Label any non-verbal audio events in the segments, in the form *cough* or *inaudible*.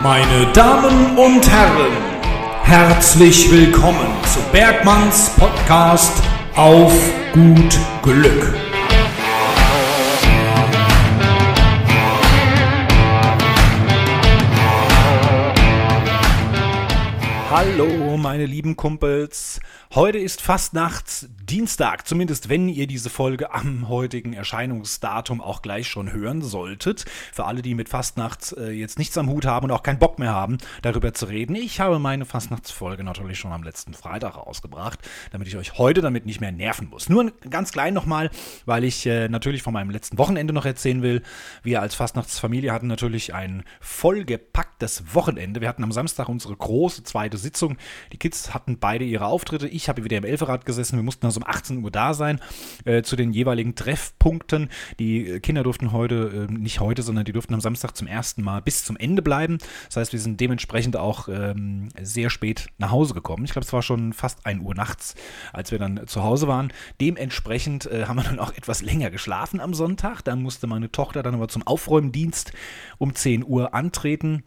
Meine Damen und Herren, herzlich willkommen zu Bergmanns Podcast auf gut Glück. Hallo, meine lieben Kumpels. Heute ist Fastnachts Dienstag, zumindest wenn ihr diese Folge am heutigen Erscheinungsdatum auch gleich schon hören solltet. Für alle, die mit Fastnachts äh, jetzt nichts am Hut haben und auch keinen Bock mehr haben, darüber zu reden. Ich habe meine Fastnachtsfolge natürlich schon am letzten Freitag rausgebracht, damit ich euch heute damit nicht mehr nerven muss. Nur ganz klein nochmal, weil ich äh, natürlich von meinem letzten Wochenende noch erzählen will. Wir als Fastnachtsfamilie hatten natürlich ein vollgepacktes Wochenende. Wir hatten am Samstag unsere große zweite Sitzung. Die Kids hatten beide ihre Auftritte. Ich habe wieder im Elferrad gesessen. Wir mussten also um 18 Uhr da sein äh, zu den jeweiligen Treffpunkten. Die äh, Kinder durften heute, äh, nicht heute, sondern die durften am Samstag zum ersten Mal bis zum Ende bleiben. Das heißt, wir sind dementsprechend auch ähm, sehr spät nach Hause gekommen. Ich glaube, es war schon fast 1 Uhr nachts, als wir dann zu Hause waren. Dementsprechend äh, haben wir dann auch etwas länger geschlafen am Sonntag. Dann musste meine Tochter dann aber zum Aufräumdienst um 10 Uhr antreten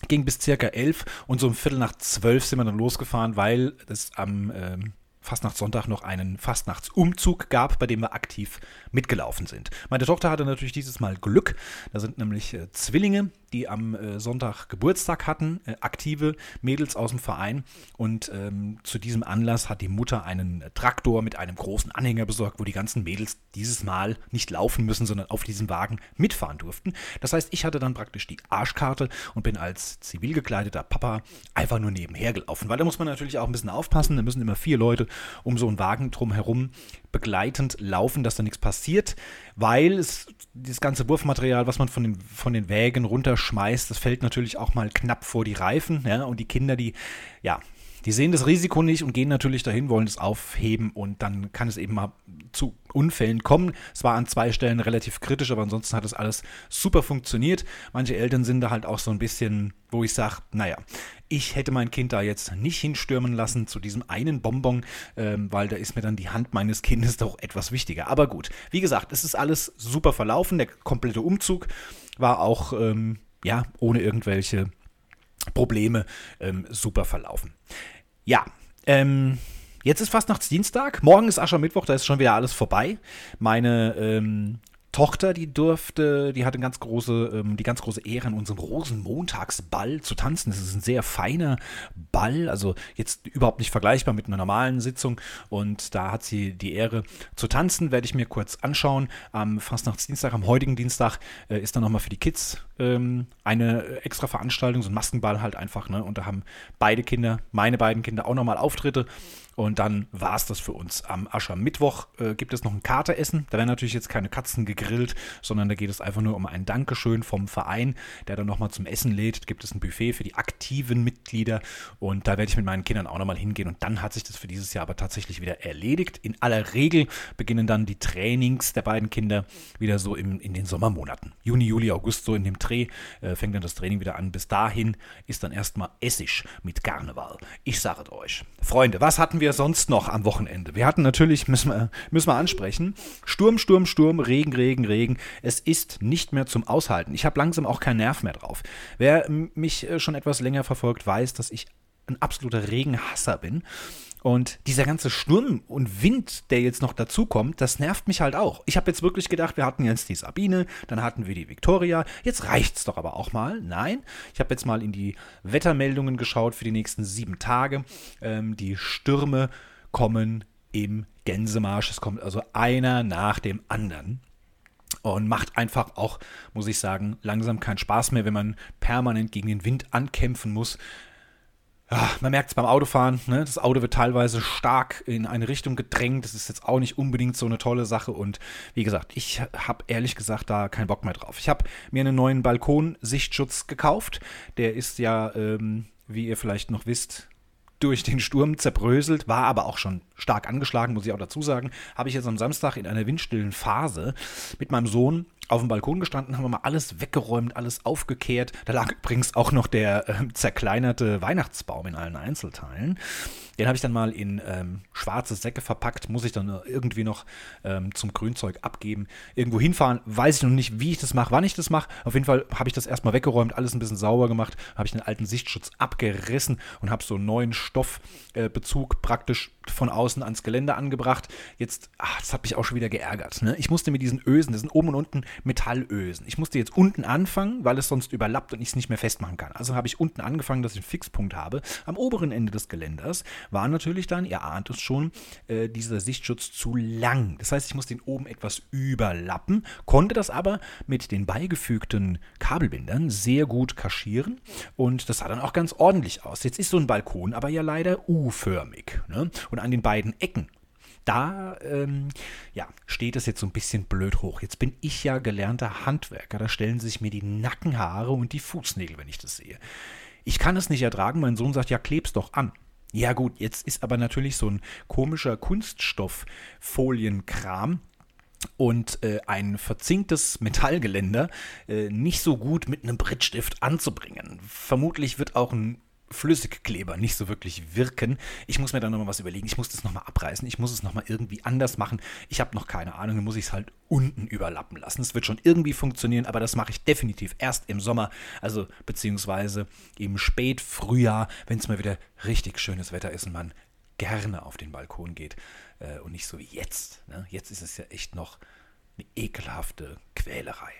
ging bis circa elf und so um Viertel nach zwölf sind wir dann losgefahren, weil es am ähm, Fastnachtssonntag noch einen Fastnachtsumzug gab, bei dem wir aktiv mitgelaufen sind. Meine Tochter hatte natürlich dieses Mal Glück. Da sind nämlich äh, Zwillinge, die am äh, Sonntag Geburtstag hatten, äh, aktive Mädels aus dem Verein. Und ähm, zu diesem Anlass hat die Mutter einen Traktor mit einem großen Anhänger besorgt, wo die ganzen Mädels dieses Mal nicht laufen müssen, sondern auf diesem Wagen mitfahren durften. Das heißt, ich hatte dann praktisch die Arschkarte und bin als zivil gekleideter Papa einfach nur nebenher gelaufen. Weil da muss man natürlich auch ein bisschen aufpassen. Da müssen immer vier Leute um so einen Wagen drumherum begleitend laufen, dass da nichts passiert, weil es das ganze Wurfmaterial, was man von den, von den Wägen runterschmeißt, das fällt natürlich auch mal knapp vor die Reifen. Ja, und die Kinder, die, ja, die sehen das Risiko nicht und gehen natürlich dahin, wollen es aufheben und dann kann es eben mal zu Unfällen kommen. Es war an zwei Stellen relativ kritisch, aber ansonsten hat es alles super funktioniert. Manche Eltern sind da halt auch so ein bisschen, wo ich sage, naja, ich hätte mein Kind da jetzt nicht hinstürmen lassen zu diesem einen Bonbon, ähm, weil da ist mir dann die Hand meines Kindes doch etwas wichtiger. Aber gut, wie gesagt, es ist alles super verlaufen. Der komplette Umzug war auch, ähm, ja, ohne irgendwelche Probleme ähm, super verlaufen. Ja, ähm, jetzt ist fast Dienstag. Morgen ist Aschermittwoch, da ist schon wieder alles vorbei. Meine ähm, Tochter, die durfte, die hatte ganz große, ähm, die ganz große Ehre, an unserem Rosenmontagsball zu tanzen. Das ist ein sehr feiner Ball, also jetzt überhaupt nicht vergleichbar mit einer normalen Sitzung. Und da hat sie die Ehre zu tanzen, werde ich mir kurz anschauen. Am Fastnachtsdienstag, am heutigen Dienstag, äh, ist dann nochmal für die Kids ähm, eine extra Veranstaltung, so ein Maskenball halt einfach. Ne? Und da haben beide Kinder, meine beiden Kinder, auch nochmal Auftritte. Und dann war es das für uns. Am Aschermittwoch äh, gibt es noch ein Kateressen. Da werden natürlich jetzt keine Katzen gegrillt, sondern da geht es einfach nur um ein Dankeschön vom Verein, der dann nochmal zum Essen lädt. Da gibt es ein Buffet für die aktiven Mitglieder und da werde ich mit meinen Kindern auch nochmal hingehen. Und dann hat sich das für dieses Jahr aber tatsächlich wieder erledigt. In aller Regel beginnen dann die Trainings der beiden Kinder wieder so im, in den Sommermonaten. Juni, Juli, August, so in dem Dreh äh, fängt dann das Training wieder an. Bis dahin ist dann erstmal Essig mit Karneval. Ich sage es euch. Freunde, was hatten wir wir sonst noch am Wochenende? Wir hatten natürlich, müssen wir, müssen wir ansprechen, Sturm, Sturm, Sturm, Regen, Regen, Regen. Es ist nicht mehr zum Aushalten. Ich habe langsam auch keinen Nerv mehr drauf. Wer mich äh, schon etwas länger verfolgt, weiß, dass ich ein absoluter Regenhasser bin. Und dieser ganze Sturm und Wind, der jetzt noch dazukommt, das nervt mich halt auch. Ich habe jetzt wirklich gedacht, wir hatten jetzt die Sabine, dann hatten wir die Victoria. Jetzt reicht's doch aber auch mal. Nein, ich habe jetzt mal in die Wettermeldungen geschaut für die nächsten sieben Tage. Ähm, die Stürme kommen im Gänsemarsch. Es kommt also einer nach dem anderen. Und macht einfach auch, muss ich sagen, langsam keinen Spaß mehr, wenn man permanent gegen den Wind ankämpfen muss. Man merkt es beim Autofahren, ne? das Auto wird teilweise stark in eine Richtung gedrängt. Das ist jetzt auch nicht unbedingt so eine tolle Sache. Und wie gesagt, ich habe ehrlich gesagt da keinen Bock mehr drauf. Ich habe mir einen neuen Balkon-Sichtschutz gekauft. Der ist ja, ähm, wie ihr vielleicht noch wisst, durch den Sturm zerbröselt, war aber auch schon stark angeschlagen, muss ich auch dazu sagen. Habe ich jetzt am Samstag in einer windstillen Phase mit meinem Sohn auf dem Balkon gestanden, haben wir mal alles weggeräumt, alles aufgekehrt. Da lag übrigens auch noch der äh, zerkleinerte Weihnachtsbaum in allen Einzelteilen. Den habe ich dann mal in ähm, schwarze Säcke verpackt, muss ich dann irgendwie noch ähm, zum Grünzeug abgeben. Irgendwo hinfahren, weiß ich noch nicht, wie ich das mache, wann ich das mache. Auf jeden Fall habe ich das erstmal weggeräumt, alles ein bisschen sauber gemacht, habe ich den alten Sichtschutz abgerissen und habe so einen neuen Stoffbezug äh, praktisch von außen ans Gelände angebracht. Jetzt, ach, das hat mich auch schon wieder geärgert. Ne? Ich musste mit diesen Ösen, das sind oben und unten Metallösen. Ich musste jetzt unten anfangen, weil es sonst überlappt und ich es nicht mehr festmachen kann. Also habe ich unten angefangen, dass ich einen Fixpunkt habe. Am oberen Ende des Geländers war natürlich dann, ihr ahnt es schon, äh, dieser Sichtschutz zu lang. Das heißt, ich muss den oben etwas überlappen, konnte das aber mit den beigefügten Kabelbindern sehr gut kaschieren und das sah dann auch ganz ordentlich aus. Jetzt ist so ein Balkon aber ja leider U-förmig. Ne? Und an den beiden Ecken da ähm, ja, steht es jetzt so ein bisschen blöd hoch. Jetzt bin ich ja gelernter Handwerker, da stellen sich mir die Nackenhaare und die Fußnägel, wenn ich das sehe. Ich kann es nicht ertragen, mein Sohn sagt, ja, kleb's doch an. Ja gut, jetzt ist aber natürlich so ein komischer Kunststofffolienkram und äh, ein verzinktes Metallgeländer äh, nicht so gut mit einem Brittstift anzubringen. Vermutlich wird auch ein Flüssigkleber nicht so wirklich wirken. Ich muss mir da nochmal was überlegen. Ich muss das nochmal abreißen. Ich muss es nochmal irgendwie anders machen. Ich habe noch keine Ahnung. Dann muss ich es halt unten überlappen lassen. Es wird schon irgendwie funktionieren, aber das mache ich definitiv erst im Sommer, also beziehungsweise im Spätfrühjahr, wenn es mal wieder richtig schönes Wetter ist und man gerne auf den Balkon geht äh, und nicht so wie jetzt. Ne? Jetzt ist es ja echt noch eine ekelhafte Quälerei.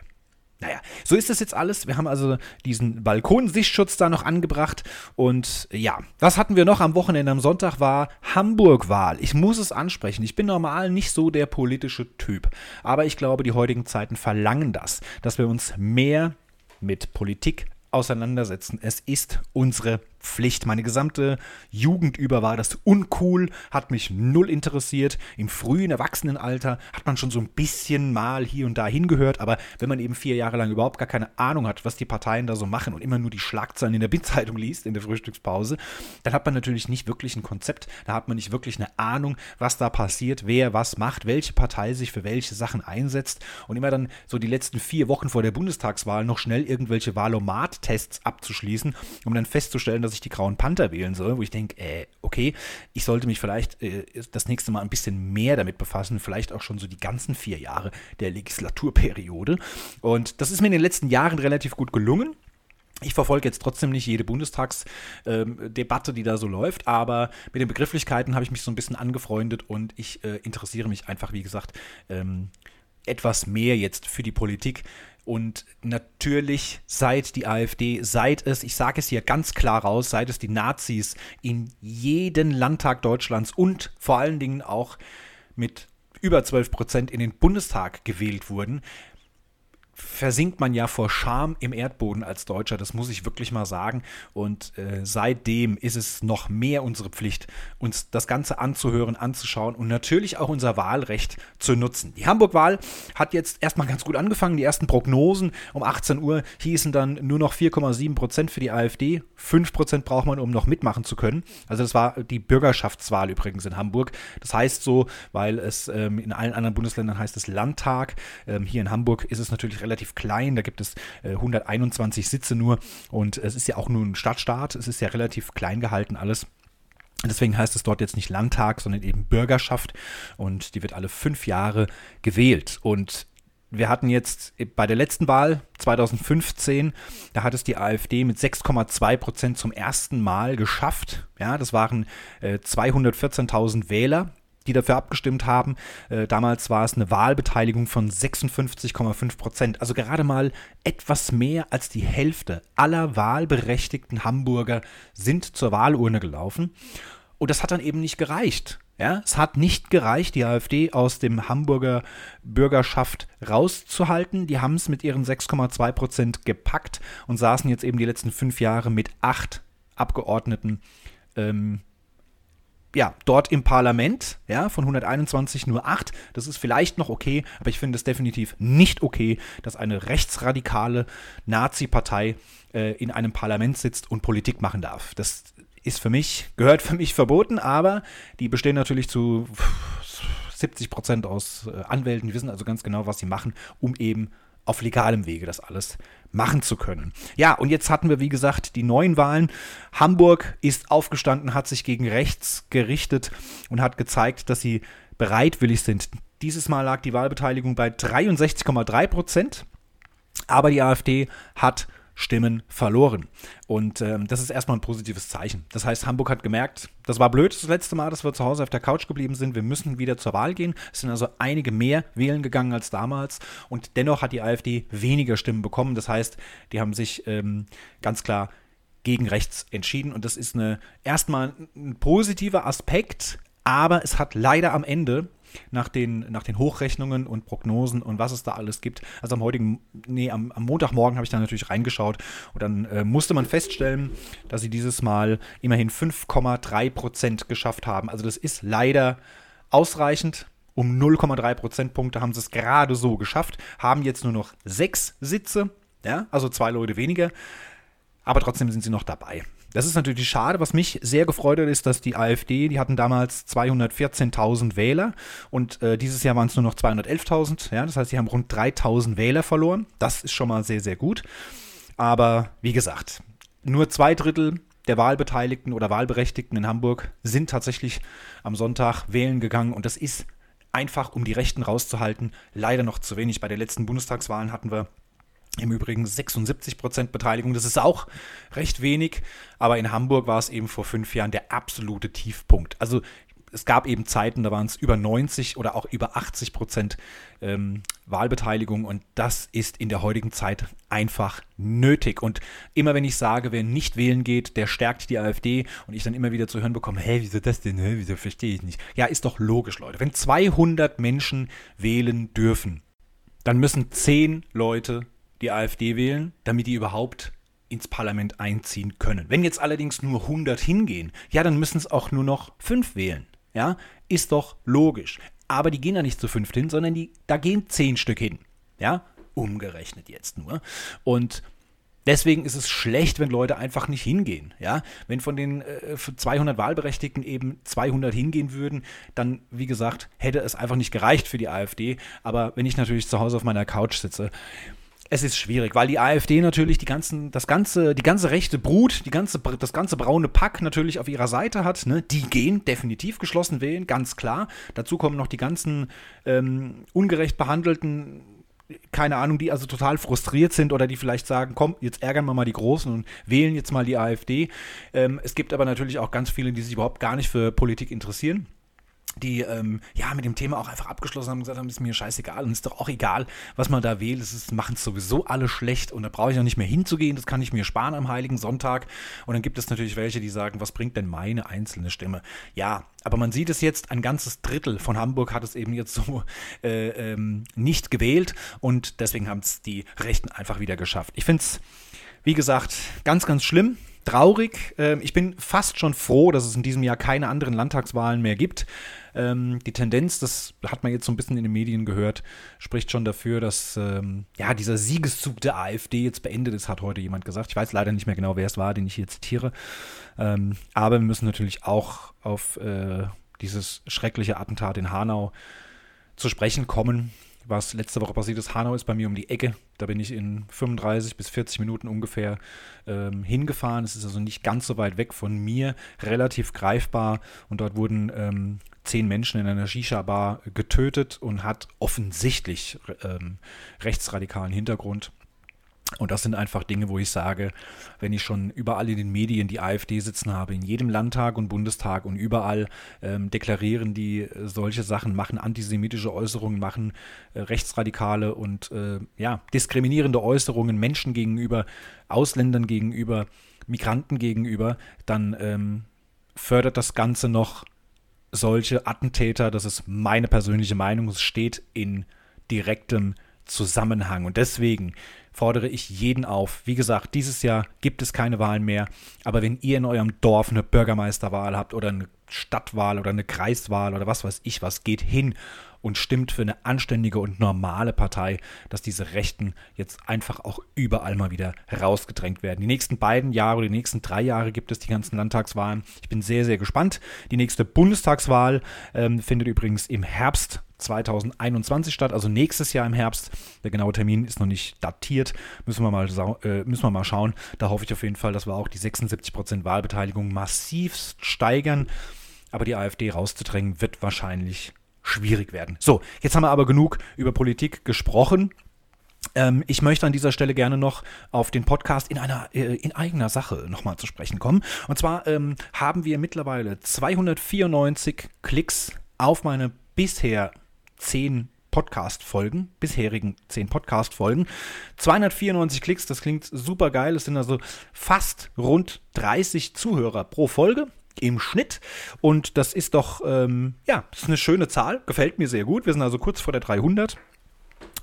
Naja, so ist das jetzt alles. Wir haben also diesen Balkonsichtschutz da noch angebracht. Und ja, was hatten wir noch am Wochenende? Am Sonntag war Hamburg-Wahl. Ich muss es ansprechen. Ich bin normal nicht so der politische Typ. Aber ich glaube, die heutigen Zeiten verlangen das, dass wir uns mehr mit Politik auseinandersetzen. Es ist unsere Pflicht. Meine gesamte Jugend über war das uncool, hat mich null interessiert. Im frühen Erwachsenenalter hat man schon so ein bisschen mal hier und da hingehört, aber wenn man eben vier Jahre lang überhaupt gar keine Ahnung hat, was die Parteien da so machen und immer nur die Schlagzeilen in der Bildzeitung liest in der Frühstückspause, dann hat man natürlich nicht wirklich ein Konzept, da hat man nicht wirklich eine Ahnung, was da passiert, wer was macht, welche Partei sich für welche Sachen einsetzt und immer dann so die letzten vier Wochen vor der Bundestagswahl noch schnell irgendwelche Wahlomat-Tests abzuschließen, um dann festzustellen, dass ich die Grauen Panther wählen soll, wo ich denke, äh, okay, ich sollte mich vielleicht äh, das nächste Mal ein bisschen mehr damit befassen, vielleicht auch schon so die ganzen vier Jahre der Legislaturperiode. Und das ist mir in den letzten Jahren relativ gut gelungen. Ich verfolge jetzt trotzdem nicht jede Bundestagsdebatte, ähm, die da so läuft, aber mit den Begrifflichkeiten habe ich mich so ein bisschen angefreundet und ich äh, interessiere mich einfach, wie gesagt, ähm, etwas mehr jetzt für die Politik. Und natürlich, seit die AfD, seit es, ich sage es hier ganz klar raus, seit es die Nazis in jeden Landtag Deutschlands und vor allen Dingen auch mit über 12 Prozent in den Bundestag gewählt wurden, versinkt man ja vor Scham im Erdboden als Deutscher, das muss ich wirklich mal sagen. Und äh, seitdem ist es noch mehr unsere Pflicht, uns das Ganze anzuhören, anzuschauen und natürlich auch unser Wahlrecht zu nutzen. Die Hamburg-Wahl hat jetzt erstmal ganz gut angefangen. Die ersten Prognosen um 18 Uhr hießen dann nur noch 4,7 Prozent für die AfD. 5 Prozent braucht man, um noch mitmachen zu können. Also das war die Bürgerschaftswahl übrigens in Hamburg. Das heißt so, weil es ähm, in allen anderen Bundesländern heißt es Landtag. Ähm, hier in Hamburg ist es natürlich relativ klein. Da gibt es äh, 121 Sitze nur und es ist ja auch nur ein Stadtstaat. Es ist ja relativ klein gehalten alles. Deswegen heißt es dort jetzt nicht Landtag, sondern eben Bürgerschaft und die wird alle fünf Jahre gewählt. Und wir hatten jetzt bei der letzten Wahl 2015, da hat es die AfD mit 6,2 Prozent zum ersten Mal geschafft. Ja, das waren äh, 214.000 Wähler, die dafür abgestimmt haben. Äh, damals war es eine Wahlbeteiligung von 56,5 Prozent. Also gerade mal etwas mehr als die Hälfte aller wahlberechtigten Hamburger sind zur Wahlurne gelaufen. Und das hat dann eben nicht gereicht. Ja, es hat nicht gereicht, die AfD aus dem Hamburger Bürgerschaft rauszuhalten. Die haben es mit ihren 6,2 Prozent gepackt und saßen jetzt eben die letzten fünf Jahre mit acht Abgeordneten ähm, ja, dort im Parlament, ja, von 121 nur 8. Das ist vielleicht noch okay, aber ich finde es definitiv nicht okay, dass eine rechtsradikale Nazi-Partei äh, in einem Parlament sitzt und Politik machen darf. Das ist für mich, gehört für mich verboten, aber die bestehen natürlich zu 70 Prozent aus äh, Anwälten, die wissen also ganz genau, was sie machen, um eben auf legalem Wege das alles machen zu können. Ja, und jetzt hatten wir, wie gesagt, die neuen Wahlen. Hamburg ist aufgestanden, hat sich gegen rechts gerichtet und hat gezeigt, dass sie bereitwillig sind. Dieses Mal lag die Wahlbeteiligung bei 63,3 Prozent, aber die AfD hat Stimmen verloren. Und ähm, das ist erstmal ein positives Zeichen. Das heißt, Hamburg hat gemerkt, das war blöd das letzte Mal, dass wir zu Hause auf der Couch geblieben sind. Wir müssen wieder zur Wahl gehen. Es sind also einige mehr wählen gegangen als damals. Und dennoch hat die AfD weniger Stimmen bekommen. Das heißt, die haben sich ähm, ganz klar gegen rechts entschieden. Und das ist eine, erstmal ein positiver Aspekt. Aber es hat leider am Ende nach den, nach den Hochrechnungen und Prognosen und was es da alles gibt. Also am heutigen, nee, am, am Montagmorgen habe ich da natürlich reingeschaut und dann äh, musste man feststellen, dass sie dieses Mal immerhin 5,3 Prozent geschafft haben. Also das ist leider ausreichend. Um 0,3 Prozentpunkte haben sie es gerade so geschafft, haben jetzt nur noch sechs Sitze, ja, also zwei Leute weniger, aber trotzdem sind sie noch dabei. Das ist natürlich schade. Was mich sehr gefreut hat, ist, dass die AfD, die hatten damals 214.000 Wähler und äh, dieses Jahr waren es nur noch 211.000. Ja, das heißt, sie haben rund 3.000 Wähler verloren. Das ist schon mal sehr, sehr gut. Aber wie gesagt, nur zwei Drittel der Wahlbeteiligten oder Wahlberechtigten in Hamburg sind tatsächlich am Sonntag wählen gegangen und das ist einfach, um die Rechten rauszuhalten, leider noch zu wenig. Bei den letzten Bundestagswahlen hatten wir im Übrigen 76 Prozent Beteiligung, das ist auch recht wenig, aber in Hamburg war es eben vor fünf Jahren der absolute Tiefpunkt. Also es gab eben Zeiten, da waren es über 90 oder auch über 80 Prozent ähm, Wahlbeteiligung und das ist in der heutigen Zeit einfach nötig. Und immer wenn ich sage, wer nicht wählen geht, der stärkt die AfD und ich dann immer wieder zu hören bekomme, hä, wieso das denn, hä, wieso verstehe ich nicht. Ja, ist doch logisch, Leute. Wenn 200 Menschen wählen dürfen, dann müssen 10 Leute die AfD wählen, damit die überhaupt ins Parlament einziehen können. Wenn jetzt allerdings nur 100 hingehen, ja, dann müssen es auch nur noch 5 wählen. Ja, ist doch logisch. Aber die gehen da nicht zu 5 hin, sondern die, da gehen 10 Stück hin. Ja, umgerechnet jetzt nur. Und Deswegen ist es schlecht, wenn Leute einfach nicht hingehen. Ja? Wenn von den äh, 200 Wahlberechtigten eben 200 hingehen würden, dann, wie gesagt, hätte es einfach nicht gereicht für die AfD. Aber wenn ich natürlich zu Hause auf meiner Couch sitze es ist schwierig, weil die AfD natürlich die ganzen, das ganze, die ganze rechte Brut, die ganze, das ganze braune Pack natürlich auf ihrer Seite hat. Ne? Die gehen definitiv geschlossen wählen, ganz klar. Dazu kommen noch die ganzen ähm, ungerecht behandelten, keine Ahnung, die also total frustriert sind oder die vielleicht sagen, komm, jetzt ärgern wir mal die Großen und wählen jetzt mal die AfD. Ähm, es gibt aber natürlich auch ganz viele, die sich überhaupt gar nicht für Politik interessieren die ähm, ja mit dem Thema auch einfach abgeschlossen haben und gesagt haben, ist mir scheißegal und ist doch auch egal, was man da wählt. Es machen es sowieso alle schlecht und da brauche ich auch nicht mehr hinzugehen. Das kann ich mir sparen am Heiligen Sonntag. Und dann gibt es natürlich welche, die sagen, was bringt denn meine einzelne Stimme? Ja, aber man sieht es jetzt, ein ganzes Drittel von Hamburg hat es eben jetzt so äh, ähm, nicht gewählt und deswegen haben es die Rechten einfach wieder geschafft. Ich finde es, wie gesagt, ganz, ganz schlimm traurig. Ähm, ich bin fast schon froh, dass es in diesem Jahr keine anderen Landtagswahlen mehr gibt. Ähm, die Tendenz, das hat man jetzt so ein bisschen in den Medien gehört, spricht schon dafür, dass ähm, ja dieser Siegeszug der AfD jetzt beendet ist, hat heute jemand gesagt. Ich weiß leider nicht mehr genau, wer es war, den ich hier zitiere. aber wir müssen natürlich auch auf äh, dieses schreckliche Attentat in Hanau zu sprechen kommen was letzte Woche passiert ist. Hanau ist bei mir um die Ecke. Da bin ich in 35 bis 40 Minuten ungefähr ähm, hingefahren. Es ist also nicht ganz so weit weg von mir, relativ greifbar. Und dort wurden ähm, zehn Menschen in einer Shisha-Bar getötet und hat offensichtlich ähm, rechtsradikalen Hintergrund. Und das sind einfach Dinge, wo ich sage, wenn ich schon überall in den Medien die AfD sitzen habe, in jedem Landtag und Bundestag und überall ähm, deklarieren die äh, solche Sachen, machen antisemitische Äußerungen, machen äh, rechtsradikale und äh, ja, diskriminierende Äußerungen Menschen gegenüber, Ausländern gegenüber, Migranten gegenüber, dann ähm, fördert das Ganze noch solche Attentäter. Das ist meine persönliche Meinung. Es steht in direktem Zusammenhang. Und deswegen fordere ich jeden auf. Wie gesagt, dieses Jahr gibt es keine Wahlen mehr, aber wenn ihr in eurem Dorf eine Bürgermeisterwahl habt oder eine Stadtwahl oder eine Kreiswahl oder was weiß ich was, geht hin und stimmt für eine anständige und normale Partei, dass diese Rechten jetzt einfach auch überall mal wieder rausgedrängt werden. Die nächsten beiden Jahre die nächsten drei Jahre gibt es die ganzen Landtagswahlen. Ich bin sehr, sehr gespannt. Die nächste Bundestagswahl ähm, findet übrigens im Herbst 2021 statt, also nächstes Jahr im Herbst. Der genaue Termin ist noch nicht datiert, müssen wir mal, äh, müssen wir mal schauen. Da hoffe ich auf jeden Fall, dass wir auch die 76% Wahlbeteiligung massiv steigern. Aber die AfD rauszudrängen wird wahrscheinlich schwierig werden. So, jetzt haben wir aber genug über Politik gesprochen. Ähm, ich möchte an dieser Stelle gerne noch auf den Podcast in einer äh, in eigener Sache nochmal zu sprechen kommen. Und zwar ähm, haben wir mittlerweile 294 Klicks auf meine bisher zehn Podcast-Folgen, bisherigen zehn Podcast-Folgen. 294 Klicks, das klingt super geil. Es sind also fast rund 30 Zuhörer pro Folge im Schnitt. Und das ist doch, ähm, ja, das ist eine schöne Zahl. Gefällt mir sehr gut. Wir sind also kurz vor der 300.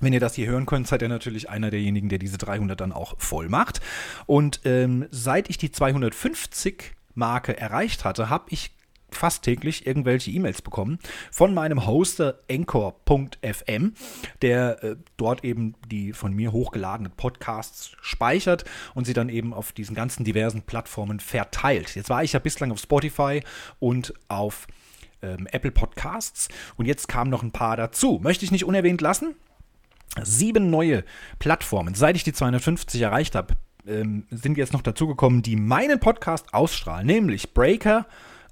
Wenn ihr das hier hören könnt, seid ihr natürlich einer derjenigen, der diese 300 dann auch voll macht. Und ähm, seit ich die 250 Marke erreicht hatte, habe ich fast täglich irgendwelche E-Mails bekommen von meinem Hoster Anchor.fm, der äh, dort eben die von mir hochgeladenen Podcasts speichert und sie dann eben auf diesen ganzen diversen Plattformen verteilt. Jetzt war ich ja bislang auf Spotify und auf ähm, Apple Podcasts und jetzt kamen noch ein paar dazu. Möchte ich nicht unerwähnt lassen? Sieben neue Plattformen, seit ich die 250 erreicht habe, ähm, sind jetzt noch dazugekommen, die meinen Podcast ausstrahlen, nämlich Breaker,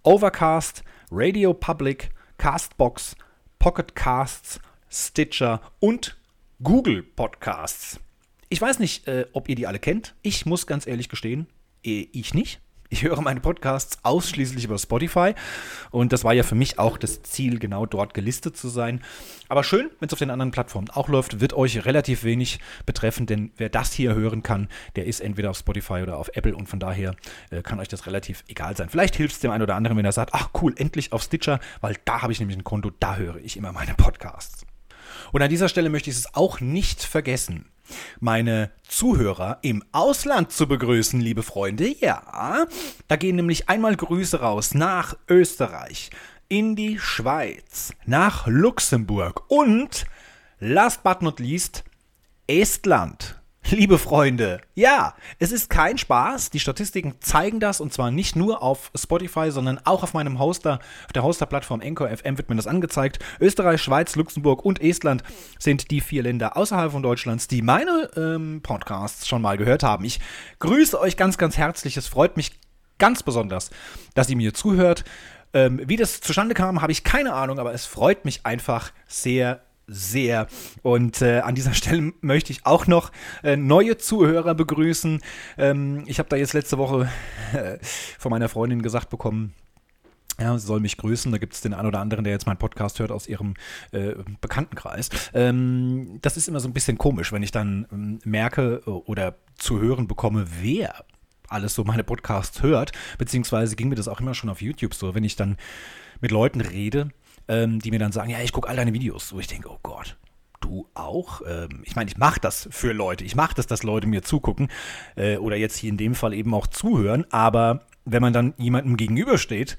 Overcast, Radio Public, Castbox, Pocket Casts, Stitcher und Google Podcasts. Ich weiß nicht, äh, ob ihr die alle kennt. Ich muss ganz ehrlich gestehen, äh, ich nicht. Ich höre meine Podcasts ausschließlich über Spotify und das war ja für mich auch das Ziel, genau dort gelistet zu sein. Aber schön, wenn es auf den anderen Plattformen auch läuft, wird euch relativ wenig betreffen, denn wer das hier hören kann, der ist entweder auf Spotify oder auf Apple und von daher äh, kann euch das relativ egal sein. Vielleicht hilft es dem einen oder anderen, wenn er sagt, ach cool, endlich auf Stitcher, weil da habe ich nämlich ein Konto, da höre ich immer meine Podcasts. Und an dieser Stelle möchte ich es auch nicht vergessen meine Zuhörer im Ausland zu begrüßen, liebe Freunde. Ja, da gehen nämlich einmal Grüße raus nach Österreich, in die Schweiz, nach Luxemburg und, last but not least, Estland. *laughs* Liebe Freunde, ja, es ist kein Spaß. Die Statistiken zeigen das und zwar nicht nur auf Spotify, sondern auch auf meinem Hoster, auf der Hoster-Plattform Anchor FM wird mir das angezeigt. Österreich, Schweiz, Luxemburg und Estland sind die vier Länder außerhalb von Deutschlands, die meine ähm, Podcasts schon mal gehört haben. Ich grüße euch ganz, ganz herzlich. Es freut mich ganz besonders, dass ihr mir zuhört. Ähm, wie das zustande kam, habe ich keine Ahnung, aber es freut mich einfach sehr, sehr. Und äh, an dieser Stelle möchte ich auch noch äh, neue Zuhörer begrüßen. Ähm, ich habe da jetzt letzte Woche äh, von meiner Freundin gesagt bekommen, ja, sie soll mich grüßen. Da gibt es den einen oder anderen, der jetzt meinen Podcast hört aus ihrem äh, Bekanntenkreis. Ähm, das ist immer so ein bisschen komisch, wenn ich dann ähm, merke oder zu hören bekomme, wer alles so meine Podcasts hört. Beziehungsweise ging mir das auch immer schon auf YouTube so, wenn ich dann mit Leuten rede, ähm, die mir dann sagen, ja, ich gucke all deine Videos. Wo ich denke, oh Gott, du auch? Ähm, ich meine, ich mache das für Leute. Ich mache das, dass Leute mir zugucken äh, oder jetzt hier in dem Fall eben auch zuhören. Aber wenn man dann jemandem gegenübersteht,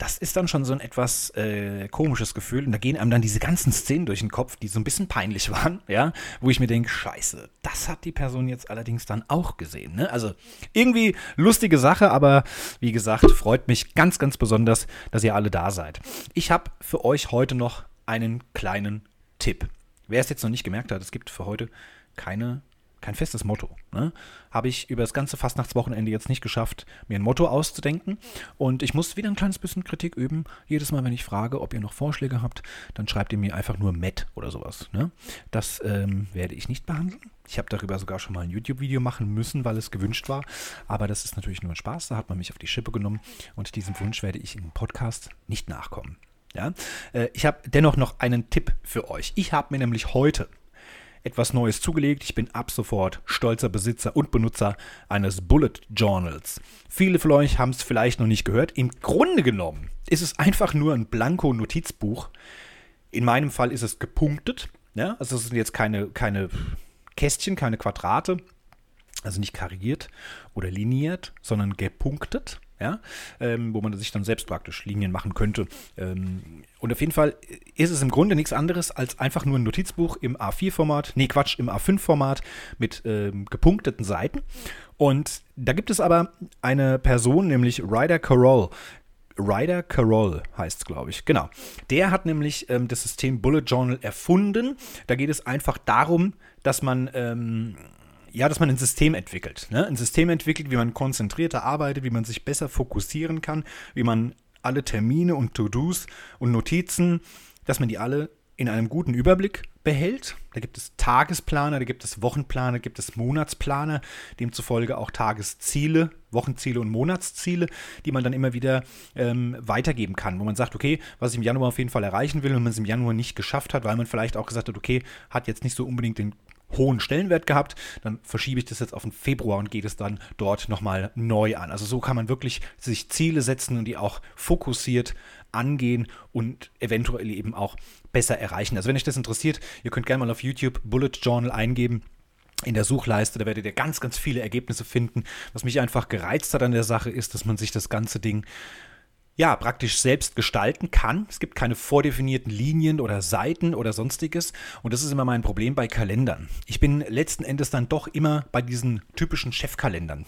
das ist dann schon so ein etwas äh, komisches Gefühl. Und da gehen einem dann diese ganzen Szenen durch den Kopf, die so ein bisschen peinlich *laughs* waren, ja, wo ich mir denke, scheiße, das hat die Person jetzt allerdings dann auch gesehen. Ne? Also irgendwie lustige Sache, aber wie gesagt, freut mich ganz, ganz besonders, dass ihr alle da seid. Ich habe für euch heute noch einen kleinen Tipp. Wer es jetzt noch nicht gemerkt hat, es gibt für heute keine kein festes Motto. Ne? Habe ich über das ganze Fastnachtswochenende jetzt nicht geschafft, mir ein Motto auszudenken. Und ich muss wieder ein kleines bisschen Kritik üben. Jedes Mal, wenn ich frage, ob ihr noch Vorschläge habt, dann schreibt ihr mir einfach nur Matt oder sowas. Ne? Das ähm, werde ich nicht behandeln. Ich habe darüber sogar schon mal ein YouTube-Video machen müssen, weil es gewünscht war. Aber das ist natürlich nur ein Spaß. Da hat man mich auf die Schippe genommen. Und diesem Wunsch werde ich im Podcast nicht nachkommen. Ja? Äh, ich habe dennoch noch einen Tipp für euch. Ich habe mir nämlich heute etwas Neues zugelegt. Ich bin ab sofort stolzer Besitzer und Benutzer eines Bullet Journals. Viele von euch haben es vielleicht noch nicht gehört. Im Grunde genommen ist es einfach nur ein Blanko-Notizbuch. In meinem Fall ist es gepunktet. Ja? Also es sind jetzt keine, keine Kästchen, keine Quadrate. Also nicht kariert oder liniert, sondern gepunktet. Ja, ähm, wo man sich dann selbst praktisch Linien machen könnte. Ähm, und auf jeden Fall ist es im Grunde nichts anderes als einfach nur ein Notizbuch im A4-Format, nee Quatsch, im A5-Format mit ähm, gepunkteten Seiten. Und da gibt es aber eine Person, nämlich Ryder Carroll. Ryder Carroll heißt es, glaube ich. Genau. Der hat nämlich ähm, das System Bullet Journal erfunden. Da geht es einfach darum, dass man ähm, ja, dass man ein System entwickelt. Ne? Ein System entwickelt, wie man konzentrierter arbeitet, wie man sich besser fokussieren kann, wie man alle Termine und To-Dos und Notizen, dass man die alle in einem guten Überblick behält. Da gibt es Tagesplaner, da gibt es Wochenplaner, da gibt es Monatsplaner, demzufolge auch Tagesziele, Wochenziele und Monatsziele, die man dann immer wieder ähm, weitergeben kann, wo man sagt, okay, was ich im Januar auf jeden Fall erreichen will und man es im Januar nicht geschafft hat, weil man vielleicht auch gesagt hat, okay, hat jetzt nicht so unbedingt den hohen Stellenwert gehabt, dann verschiebe ich das jetzt auf den Februar und gehe es dann dort nochmal neu an. Also so kann man wirklich sich Ziele setzen und die auch fokussiert angehen und eventuell eben auch besser erreichen. Also wenn euch das interessiert, ihr könnt gerne mal auf YouTube Bullet Journal eingeben in der Suchleiste, da werdet ihr ganz, ganz viele Ergebnisse finden. Was mich einfach gereizt hat an der Sache ist, dass man sich das ganze Ding ja, praktisch selbst gestalten kann. Es gibt keine vordefinierten Linien oder Seiten oder sonstiges. Und das ist immer mein Problem bei Kalendern. Ich bin letzten Endes dann doch immer bei diesen typischen Chefkalendern.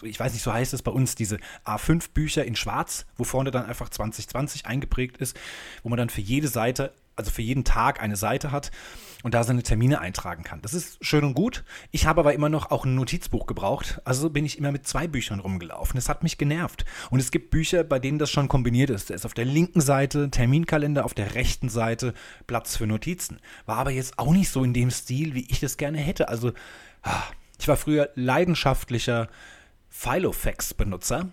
Ich weiß nicht, so heißt es bei uns, diese A5-Bücher in Schwarz, wo vorne dann einfach 2020 eingeprägt ist, wo man dann für jede Seite also für jeden Tag eine Seite hat und da seine Termine eintragen kann. Das ist schön und gut. Ich habe aber immer noch auch ein Notizbuch gebraucht. Also bin ich immer mit zwei Büchern rumgelaufen. Das hat mich genervt. Und es gibt Bücher, bei denen das schon kombiniert ist. Da ist auf der linken Seite Terminkalender, auf der rechten Seite Platz für Notizen. War aber jetzt auch nicht so in dem Stil, wie ich das gerne hätte. Also ah, ich war früher leidenschaftlicher Filofax-Benutzer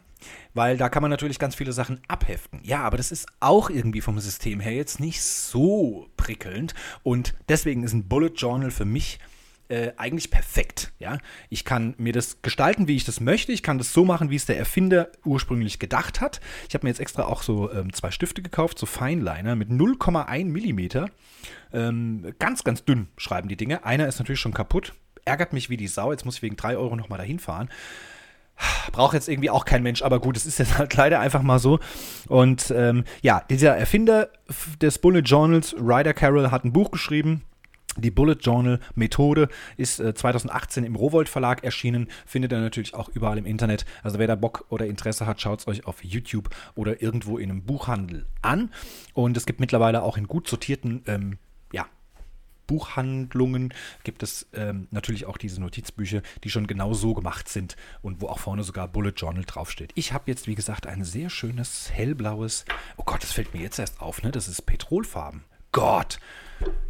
weil da kann man natürlich ganz viele Sachen abheften. Ja, aber das ist auch irgendwie vom System her jetzt nicht so prickelnd und deswegen ist ein Bullet Journal für mich äh, eigentlich perfekt. Ja? Ich kann mir das gestalten, wie ich das möchte. Ich kann das so machen, wie es der Erfinder ursprünglich gedacht hat. Ich habe mir jetzt extra auch so ähm, zwei Stifte gekauft, so Feinliner mit 0,1 Millimeter. Ähm, ganz, ganz dünn schreiben die Dinge. Einer ist natürlich schon kaputt. Ärgert mich wie die Sau. Jetzt muss ich wegen 3 Euro nochmal dahin fahren. Braucht jetzt irgendwie auch kein Mensch, aber gut, es ist jetzt halt leider einfach mal so. Und ähm, ja, dieser Erfinder des Bullet Journals, Ryder Carroll, hat ein Buch geschrieben. Die Bullet Journal Methode ist äh, 2018 im Rowold Verlag erschienen, findet ihr natürlich auch überall im Internet. Also wer da Bock oder Interesse hat, schaut es euch auf YouTube oder irgendwo in einem Buchhandel an. Und es gibt mittlerweile auch in gut sortierten ähm, Buchhandlungen gibt es ähm, natürlich auch diese Notizbücher, die schon genau so gemacht sind und wo auch vorne sogar Bullet Journal draufsteht. Ich habe jetzt, wie gesagt, ein sehr schönes hellblaues, oh Gott, das fällt mir jetzt erst auf, ne? Das ist Petrolfarben. Gott,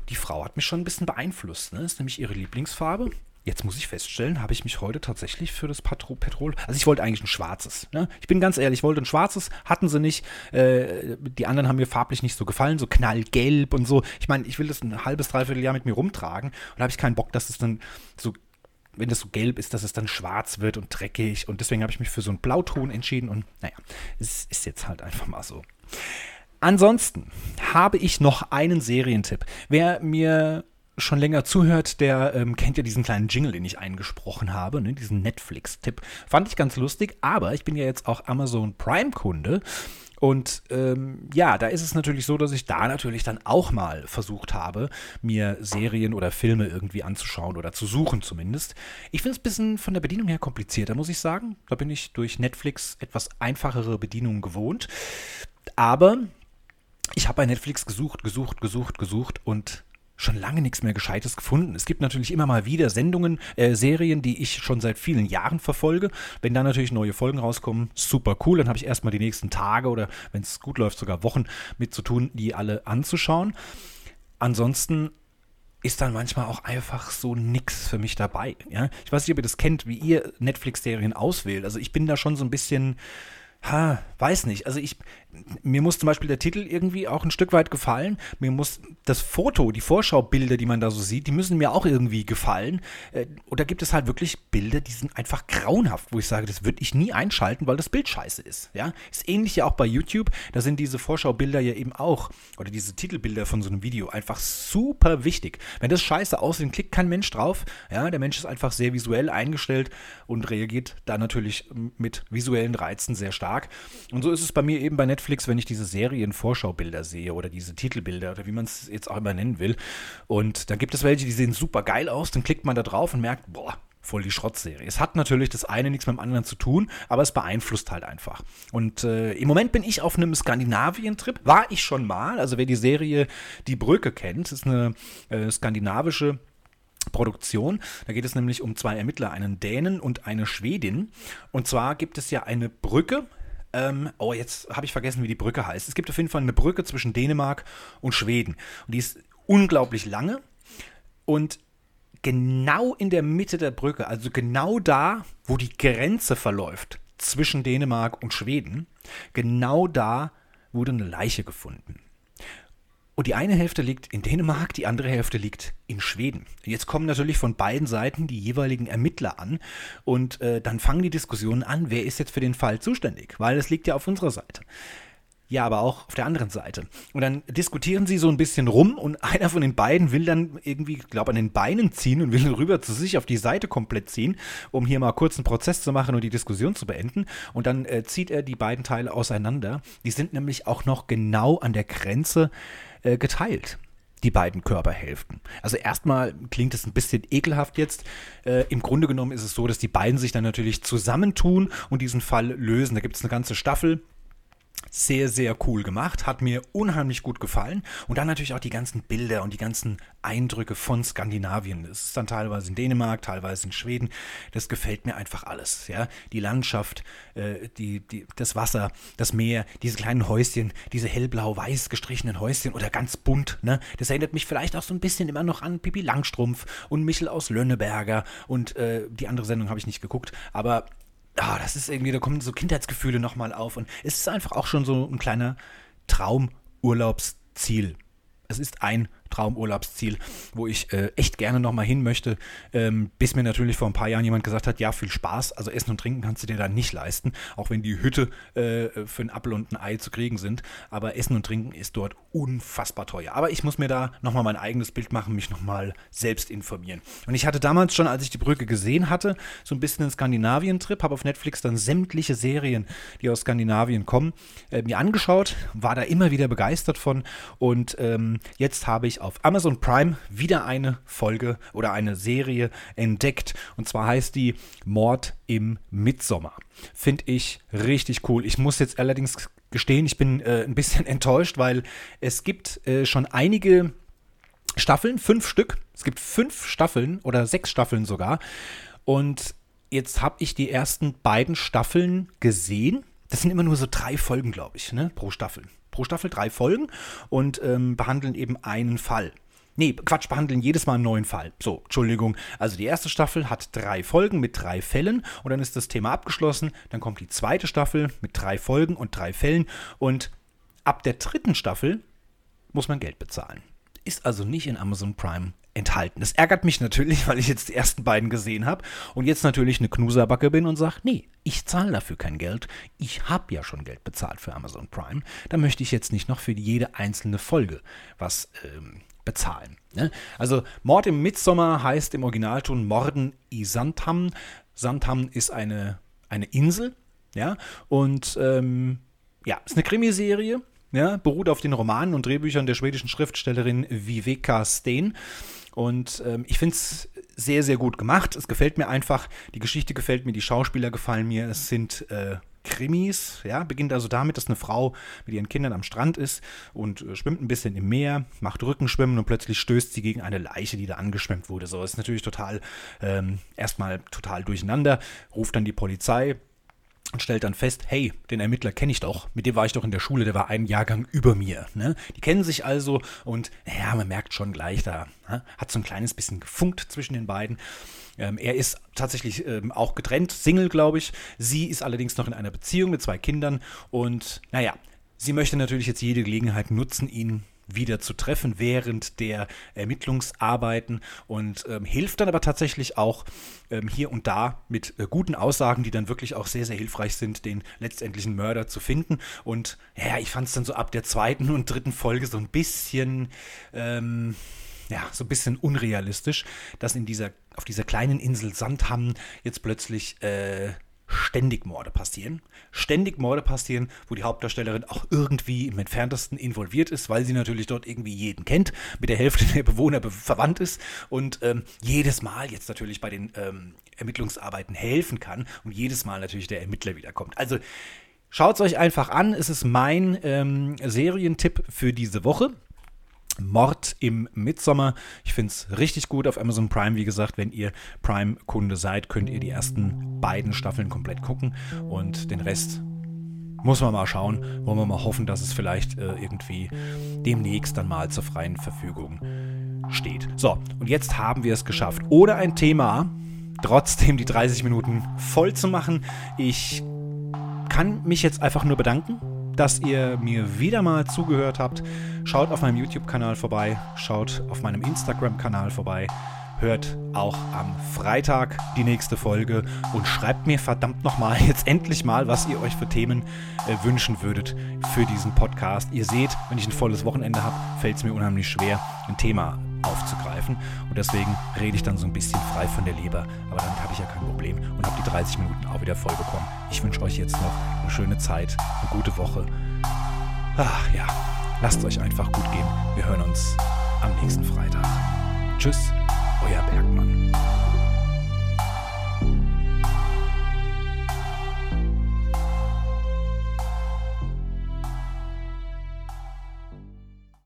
die Frau hat mich schon ein bisschen beeinflusst, ne? Das ist nämlich ihre Lieblingsfarbe. Jetzt muss ich feststellen, habe ich mich heute tatsächlich für das Patro Petrol. Also ich wollte eigentlich ein schwarzes. Ne? Ich bin ganz ehrlich, ich wollte ein schwarzes, hatten sie nicht. Äh, die anderen haben mir farblich nicht so gefallen, so knallgelb und so. Ich meine, ich will das ein halbes, dreiviertel Jahr mit mir rumtragen und da habe ich keinen Bock, dass es dann so, wenn das so gelb ist, dass es dann schwarz wird und dreckig. Und deswegen habe ich mich für so einen Blauton entschieden und naja, es ist jetzt halt einfach mal so. Ansonsten habe ich noch einen Serientipp. Wer mir schon länger zuhört, der ähm, kennt ja diesen kleinen Jingle, den ich eingesprochen habe, ne? diesen Netflix-Tipp. Fand ich ganz lustig, aber ich bin ja jetzt auch Amazon Prime-Kunde. Und ähm, ja, da ist es natürlich so, dass ich da natürlich dann auch mal versucht habe, mir Serien oder Filme irgendwie anzuschauen oder zu suchen zumindest. Ich finde es ein bisschen von der Bedienung her komplizierter, muss ich sagen. Da bin ich durch Netflix etwas einfachere Bedienungen gewohnt. Aber ich habe bei Netflix gesucht, gesucht, gesucht, gesucht und schon lange nichts mehr Gescheites gefunden. Es gibt natürlich immer mal wieder Sendungen, äh, Serien, die ich schon seit vielen Jahren verfolge. Wenn da natürlich neue Folgen rauskommen, super cool. Dann habe ich erstmal die nächsten Tage oder wenn es gut läuft, sogar Wochen mit zu tun, die alle anzuschauen. Ansonsten ist dann manchmal auch einfach so nix für mich dabei. Ja? Ich weiß nicht, ob ihr das kennt, wie ihr Netflix-Serien auswählt. Also ich bin da schon so ein bisschen Ha, weiß nicht. Also ich, mir muss zum Beispiel der Titel irgendwie auch ein Stück weit gefallen. Mir muss das Foto, die Vorschaubilder, die man da so sieht, die müssen mir auch irgendwie gefallen. Äh, oder gibt es halt wirklich Bilder, die sind einfach grauenhaft, wo ich sage, das würde ich nie einschalten, weil das Bild scheiße ist. Ja, ist ähnlich ja auch bei YouTube. Da sind diese Vorschaubilder ja eben auch oder diese Titelbilder von so einem Video einfach super wichtig. Wenn das scheiße aussieht, klickt kein Mensch drauf. Ja, der Mensch ist einfach sehr visuell eingestellt und reagiert da natürlich mit visuellen Reizen sehr stark stark. Und so ist es bei mir eben bei Netflix, wenn ich diese Serien-Vorschaubilder sehe oder diese Titelbilder oder wie man es jetzt auch immer nennen will. Und dann gibt es welche, die sehen super geil aus, dann klickt man da drauf und merkt, boah, voll die Schrottserie. Es hat natürlich das eine nichts mit dem anderen zu tun, aber es beeinflusst halt einfach. Und äh, im Moment bin ich auf einem Skandinavien-Trip. War ich schon mal. Also wer die Serie Die Brücke kennt, ist eine äh, skandinavische Produktion. Da geht es nämlich um zwei Ermittler, einen Dänen und eine Schwedin. Und zwar gibt es ja eine Brücke. Ähm, oh, jetzt habe ich vergessen, wie die Brücke heißt. Es gibt auf jeden Fall eine Brücke zwischen Dänemark und Schweden. Und die ist unglaublich lange. Und genau in der Mitte der Brücke, also genau da, wo die Grenze verläuft zwischen Dänemark und Schweden, genau da wurde eine Leiche gefunden. Und die eine Hälfte liegt in Dänemark, die andere Hälfte liegt in Schweden. Jetzt kommen natürlich von beiden Seiten die jeweiligen Ermittler an und äh, dann fangen die Diskussionen an, wer ist jetzt für den Fall zuständig, weil es liegt ja auf unserer Seite. Ja, aber auch auf der anderen Seite. Und dann diskutieren sie so ein bisschen rum und *laughs* einer von den beiden will dann irgendwie, glaube an den Beinen ziehen und will rüber zu sich auf die Seite komplett ziehen, um hier mal kurz einen Prozess zu machen und die Diskussion zu beenden. Und dann äh, zieht er die beiden Teile auseinander. Die sind nämlich auch noch genau an der Grenze äh, geteilt die beiden Körperhälften. Also erstmal klingt es ein bisschen ekelhaft jetzt. Äh, Im Grunde genommen ist es so, dass die beiden sich dann natürlich zusammentun und diesen Fall lösen. Da gibt es eine ganze Staffel sehr, sehr cool gemacht, hat mir unheimlich gut gefallen. Und dann natürlich auch die ganzen Bilder und die ganzen Eindrücke von Skandinavien. Es ist dann teilweise in Dänemark, teilweise in Schweden. Das gefällt mir einfach alles. Ja? Die Landschaft, äh, die, die, das Wasser, das Meer, diese kleinen Häuschen, diese hellblau-weiß gestrichenen Häuschen oder ganz bunt. Ne? Das erinnert mich vielleicht auch so ein bisschen immer noch an Pippi Langstrumpf und Michel aus Lönneberger. Und äh, die andere Sendung habe ich nicht geguckt. Aber ah, das ist irgendwie, da kommen so Kindheitsgefühle nochmal auf und es ist einfach auch schon so ein kleiner Traumurlaubsziel. Es ist ein Traumurlaubsziel, wo ich äh, echt gerne nochmal hin möchte, ähm, bis mir natürlich vor ein paar Jahren jemand gesagt hat, ja, viel Spaß, also Essen und Trinken kannst du dir da nicht leisten, auch wenn die Hütte äh, für ein Apfel und ein Ei zu kriegen sind, aber Essen und Trinken ist dort unfassbar teuer. Aber ich muss mir da nochmal mein eigenes Bild machen, mich nochmal selbst informieren. Und ich hatte damals schon, als ich die Brücke gesehen hatte, so ein bisschen einen Skandinavien-Trip, habe auf Netflix dann sämtliche Serien, die aus Skandinavien kommen, äh, mir angeschaut, war da immer wieder begeistert von und ähm, jetzt habe ich auf Amazon Prime wieder eine Folge oder eine Serie entdeckt. Und zwar heißt die Mord im Mitsommer. Finde ich richtig cool. Ich muss jetzt allerdings gestehen, ich bin äh, ein bisschen *laughs* enttäuscht, weil es gibt äh, schon einige Staffeln, fünf Stück. Es gibt fünf Staffeln oder sechs Staffeln sogar. Und jetzt habe ich die ersten beiden Staffeln gesehen. Das sind immer nur so drei Folgen, glaube ich, ne, pro Staffel pro Staffel drei Folgen und ähm, behandeln eben einen Fall. Nee, Quatsch, behandeln jedes Mal einen neuen Fall. So, Entschuldigung. Also die erste Staffel hat drei Folgen mit drei Fällen und dann ist das Thema abgeschlossen. Dann kommt die zweite Staffel mit drei Folgen und drei Fällen und ab der dritten Staffel muss man Geld bezahlen. Ist also nicht in Amazon Prime enthalten. Das ärgert mich natürlich, *laughs* weil ich jetzt die ersten beiden gesehen habe und jetzt natürlich eine Knuserbacke bin und sage, nee, ich zahle dafür kein Geld. Ich habe ja schon Geld bezahlt für Amazon Prime. Da möchte ich jetzt nicht noch für jede einzelne Folge was ähm, bezahlen. Ne? Also Mord im Mitsommer heißt im Originalton Morden i Sandham. Sandham ist eine, eine Insel, ja, und ähm, ja, ist eine Krimiserie, ja, beruht auf den Romanen und Drehbüchern der schwedischen Schriftstellerin Viveka Steen. Und ähm, ich finde es sehr, sehr gut gemacht. Es gefällt mir einfach. Die Geschichte gefällt mir, die Schauspieler gefallen mir. Es sind äh, Krimis, ja, beginnt also damit, dass eine Frau mit ihren Kindern am Strand ist und äh, schwimmt ein bisschen im Meer, macht Rückenschwimmen und plötzlich stößt sie gegen eine Leiche, die da angeschwemmt wurde. So ist natürlich total, ähm, erstmal total durcheinander, ruft dann die Polizei, und stellt dann fest, hey, den Ermittler kenne ich doch, mit dem war ich doch in der Schule, der war einen Jahrgang über mir. Ne? Die kennen sich also und ja, man merkt schon gleich, da ne? hat so ein kleines bisschen gefunkt zwischen den beiden. Ähm, er ist tatsächlich ähm, auch getrennt, Single, glaube ich. Sie ist allerdings noch in einer Beziehung mit zwei Kindern und naja, sie möchte natürlich jetzt jede Gelegenheit nutzen, ihn wieder zu treffen während der Ermittlungsarbeiten und ähm, hilft dann aber tatsächlich auch ähm, hier und da mit äh, guten Aussagen, die dann wirklich auch sehr, sehr hilfreich sind, den letztendlichen Mörder zu finden. Und ja, ich fand es dann so ab der zweiten und dritten Folge so ein bisschen, ähm, ja, so ein bisschen unrealistisch, dass in dieser, auf dieser kleinen Insel Sandham jetzt plötzlich äh, ständig Morde passieren. Ständig Morde passieren, wo die Hauptdarstellerin auch irgendwie im entferntesten involviert ist, weil sie natürlich dort irgendwie jeden kennt, mit der Hälfte der Bewohner verwandt ist und ähm, jedes Mal jetzt natürlich bei den ähm, Ermittlungsarbeiten helfen kann und jedes Mal natürlich der Ermittler wiederkommt. Also schaut es euch einfach an. Es ist mein ähm, Serientipp für diese Woche. Mord im Midsommer. Ich finde es richtig gut auf Amazon Prime. Wie gesagt, wenn ihr Prime-Kunde seid, könnt ihr die ersten beiden Staffeln komplett gucken und den Rest muss man mal schauen. Wollen wir mal hoffen, dass es vielleicht äh, irgendwie demnächst dann mal zur freien Verfügung steht. So, und jetzt haben wir es geschafft. Ohne ein Thema trotzdem die 30 Minuten voll zu machen. Ich kann mich jetzt einfach nur bedanken dass ihr mir wieder mal zugehört habt. Schaut auf meinem YouTube-Kanal vorbei, schaut auf meinem Instagram-Kanal vorbei, hört auch am Freitag die nächste Folge und schreibt mir verdammt nochmal *laughs* jetzt endlich mal, was ihr euch für Themen äh, wünschen würdet für diesen Podcast. Ihr seht, wenn ich ein volles Wochenende habe, fällt es mir unheimlich schwer, ein Thema aufzugreifen. Und deswegen rede ich dann so ein bisschen frei von der Leber. Aber damit habe ich ja kein Problem und habe die 30 Minuten auch wieder voll bekommen. Ich wünsche euch jetzt noch eine schöne Zeit, eine gute Woche. Ach ja, lasst euch einfach gut gehen. Wir hören uns am nächsten Freitag. Tschüss, euer Bergmann.